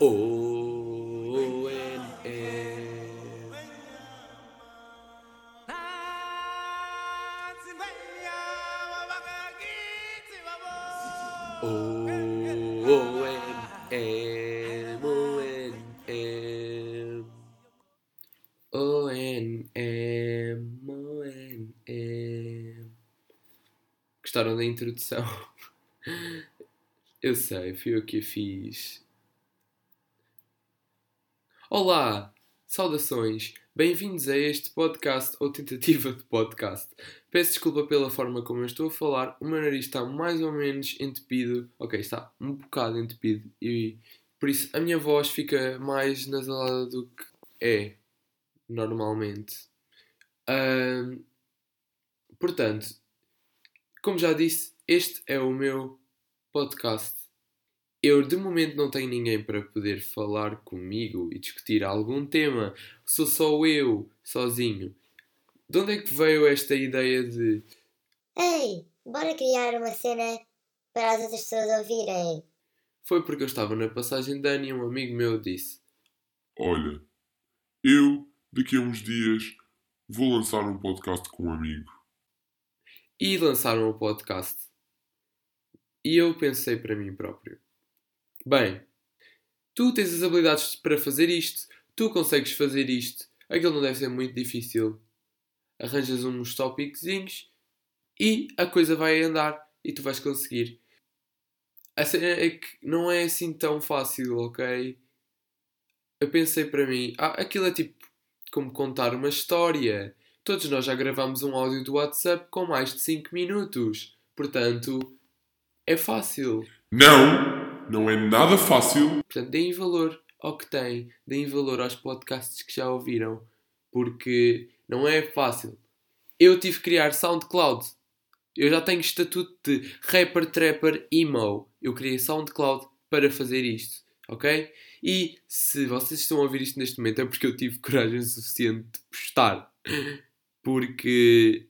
O N E. O O N M O N M O N M O N M Gostaram da introdução? Eu sei, fui eu que a fiz. Olá, saudações, bem-vindos a este podcast ou tentativa de podcast. Peço desculpa pela forma como eu estou a falar, o meu nariz está mais ou menos entupido, ok, está um bocado entupido e por isso a minha voz fica mais nasalada do que é normalmente. Portanto, como já disse, este é o meu podcast. Eu de momento não tenho ninguém para poder falar comigo e discutir algum tema. Sou só eu, sozinho. De onde é que veio esta ideia de Ei, bora criar uma cena para as outras pessoas ouvirem. foi porque eu estava na passagem de ano e um amigo meu disse Olha, eu daqui a uns dias vou lançar um podcast com um amigo. e lançaram o podcast. E eu pensei para mim próprio: bem, tu tens as habilidades para fazer isto, tu consegues fazer isto, aquilo não deve ser muito difícil. Arranjas uns tópicozinhos e a coisa vai andar e tu vais conseguir. A cena é que não é assim tão fácil, ok? Eu pensei para mim: ah, aquilo é tipo como contar uma história. Todos nós já gravamos um áudio do WhatsApp com mais de 5 minutos. Portanto, é fácil. Não, não é nada fácil. Portanto, deem valor ao que têm. Deem valor aos podcasts que já ouviram. Porque não é fácil. Eu tive que criar SoundCloud. Eu já tenho estatuto de rapper, trapper, emo. Eu criei SoundCloud para fazer isto. Ok? E se vocês estão a ouvir isto neste momento é porque eu tive coragem suficiente de postar. Porque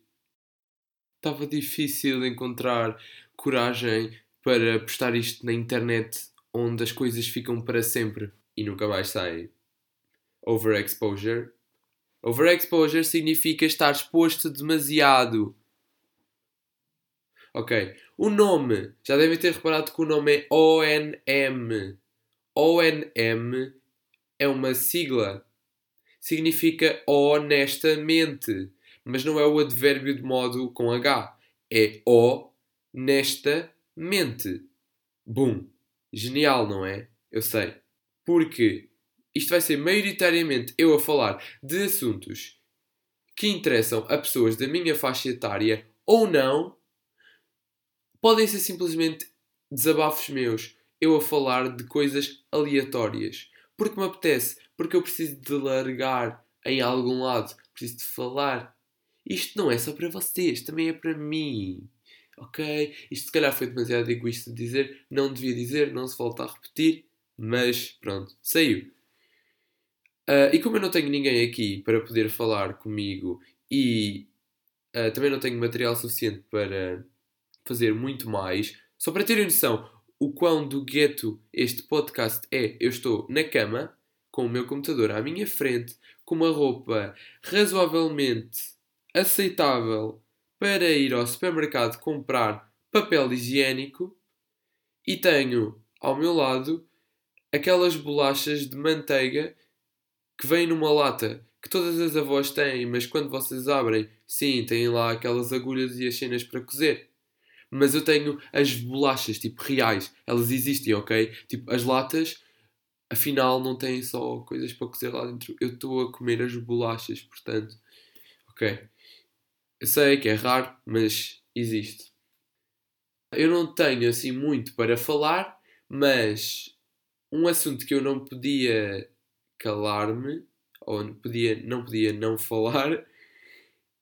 estava difícil encontrar coragem para postar isto na internet onde as coisas ficam para sempre e nunca mais saem. Overexposure. Overexposure significa estar exposto demasiado. Ok. O nome. Já devem ter reparado que o nome é ONM. ONM é uma sigla. Significa honestamente. Mas não é o advérbio de modo com H. É honestamente. Bum. Genial, não é? Eu sei. Porque isto vai ser maioritariamente eu a falar de assuntos que interessam a pessoas da minha faixa etária ou não. Podem ser simplesmente desabafos meus. Eu a falar de coisas aleatórias. Porque me apetece. Porque eu preciso de largar em algum lado. Preciso de falar. Isto não é só para vocês, também é para mim. Ok? Isto se calhar foi demasiado egoísta de dizer. Não devia dizer, não se volta a repetir. Mas pronto, saiu. Ah, e como eu não tenho ninguém aqui para poder falar comigo e ah, também não tenho material suficiente para fazer muito mais, só para terem noção o quão do gueto este podcast é, eu estou na cama, com o meu computador à minha frente, com uma roupa razoavelmente aceitável para ir ao supermercado comprar papel higiênico e tenho ao meu lado aquelas bolachas de manteiga que vêm numa lata que todas as avós têm, mas quando vocês abrem, sim, têm lá aquelas agulhas e as cenas para cozer. Mas eu tenho as bolachas, tipo, reais. Elas existem, ok? Tipo, as latas, afinal, não têm só coisas para cozer lá dentro. Eu estou a comer as bolachas, portanto. Ok. Eu sei que é raro, mas existe. Eu não tenho assim muito para falar, mas um assunto que eu não podia calar-me, ou não podia, não podia não falar,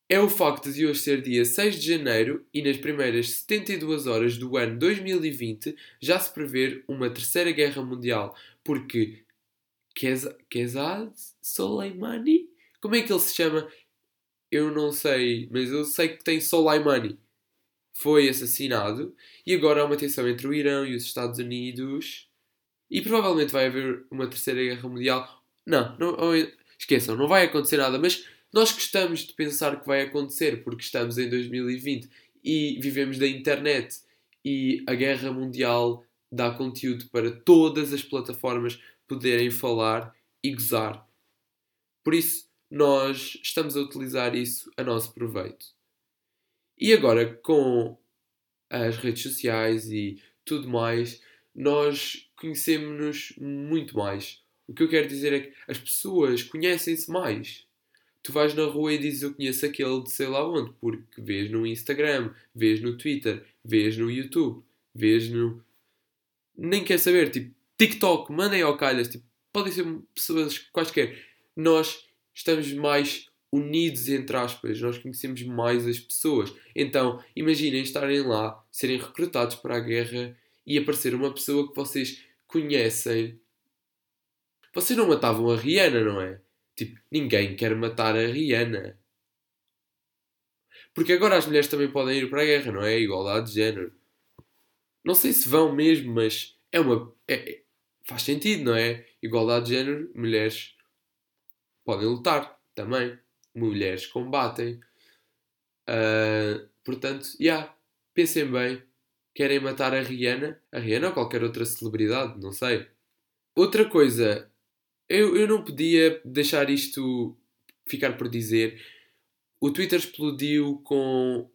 é o facto de hoje ser dia 6 de janeiro e nas primeiras 72 horas do ano 2020 já se prever uma terceira guerra mundial, porque Keza- Kezad Soleimani? Como é que ele se chama? Eu não sei, mas eu sei que tem Soleimani. foi assassinado e agora há uma tensão entre o Irão e os Estados Unidos e provavelmente vai haver uma terceira guerra mundial. Não, não esqueçam, não vai acontecer nada, mas nós gostamos de pensar que vai acontecer porque estamos em 2020 e vivemos da internet e a guerra mundial dá conteúdo para todas as plataformas poderem falar e gozar. Por isso, nós estamos a utilizar isso a nosso proveito. E agora, com as redes sociais e tudo mais, nós conhecemos-nos muito mais. O que eu quero dizer é que as pessoas conhecem-se mais. Tu vais na rua e dizes eu conheço aquele de sei lá onde, porque vês no Instagram, vês no Twitter, vês no YouTube, vês no. Nem quer saber, tipo, TikTok, mandem ao calhas, tipo, podem ser pessoas quaisquer. Nós estamos mais unidos, entre aspas, nós conhecemos mais as pessoas. Então, imaginem estarem lá, serem recrutados para a guerra e aparecer uma pessoa que vocês conhecem. Vocês não matavam a Rihanna, não é? Tipo, ninguém quer matar a Rihanna. Porque agora as mulheres também podem ir para a guerra, não é? Igualdade de género. Não sei se vão mesmo, mas é uma. É, é faz sentido, não é? Igualdade de género, mulheres podem lutar também. Mulheres combatem. Uh, portanto, já. Yeah, pensem bem. Querem matar a Rihanna? A Rihanna ou qualquer outra celebridade, não sei. Outra coisa, eu, eu não podia deixar isto ficar por dizer. O Twitter explodiu com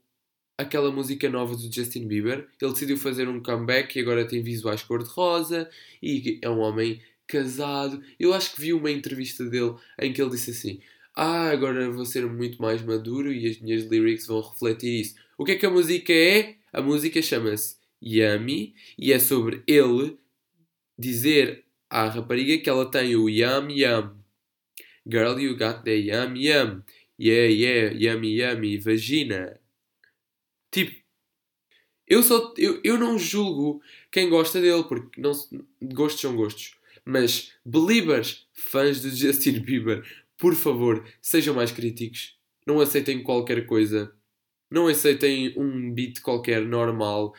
aquela música nova do Justin Bieber. Ele decidiu fazer um comeback e agora tem visuais cor-de-rosa e é um homem casado. Eu acho que vi uma entrevista dele em que ele disse assim: Ah, agora vou ser muito mais maduro e as minhas lyrics vão refletir isso. O que é que a música é? A música chama-se Yummy e é sobre ele dizer à rapariga que ela tem o Yum Yum. Girl, you got the Yum Yum. Yeah, yeah, yummy, yummy, vagina. Tipo, eu, só, eu, eu não julgo quem gosta dele, porque não, gostos são gostos. Mas, believers, fãs do Justin Bieber, por favor, sejam mais críticos. Não aceitem qualquer coisa. Não aceitem um beat qualquer normal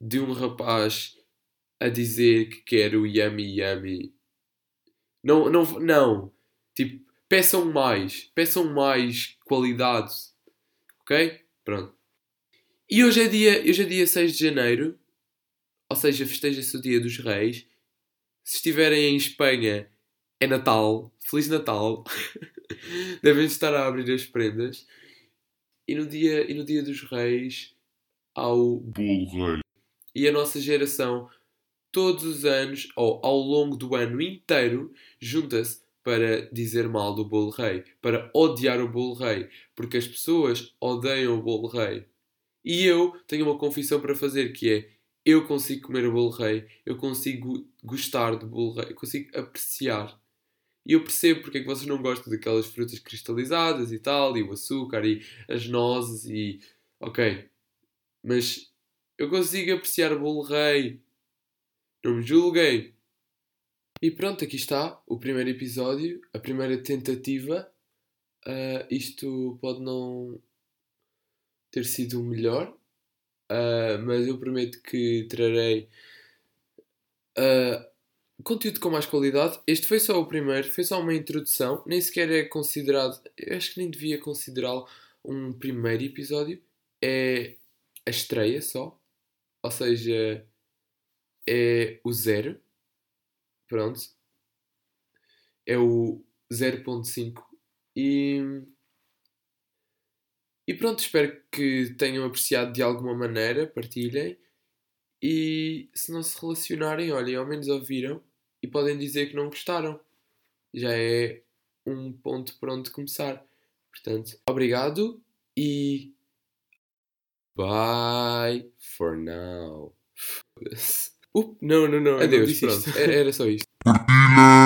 de um rapaz a dizer que quer o yummy yummy. Não, não, não. Tipo, peçam mais. Peçam mais qualidade. Ok? Pronto. E hoje é dia, hoje é dia 6 de janeiro. Ou seja, festeja-se o dia dos reis. Se estiverem em Espanha, é Natal. Feliz Natal. Devem estar a abrir as prendas. E no dia, e no dia dos reis, ao bolo rei. E a nossa geração, todos os anos, ou ao longo do ano inteiro, junta-se para dizer mal do bolo rei, para odiar o bolo rei, porque as pessoas odeiam o bolo rei. E eu tenho uma confissão para fazer que é eu consigo comer o bolo rei, eu consigo gostar do bolo rei, eu consigo apreciar. E eu percebo porque é que vocês não gostam daquelas frutas cristalizadas e tal, e o açúcar e as nozes e. Ok. Mas eu consigo apreciar o bolo rei. Não me julguem. E pronto, aqui está o primeiro episódio, a primeira tentativa. Uh, isto pode não ter sido o melhor, Uh, mas eu prometo que trarei uh, conteúdo com mais qualidade. Este foi só o primeiro, foi só uma introdução, nem sequer é considerado, eu acho que nem devia considerá-lo um primeiro episódio. É a estreia só, ou seja, é o zero. Pronto, é o 0.5 e e pronto, espero que tenham apreciado de alguma maneira, partilhem. E se não se relacionarem, olhem, ao menos ouviram e podem dizer que não gostaram. Já é um ponto para onde começar. Portanto, obrigado e. Bye for now. Up, não, não, não. Adeus, pronto. Era só isto.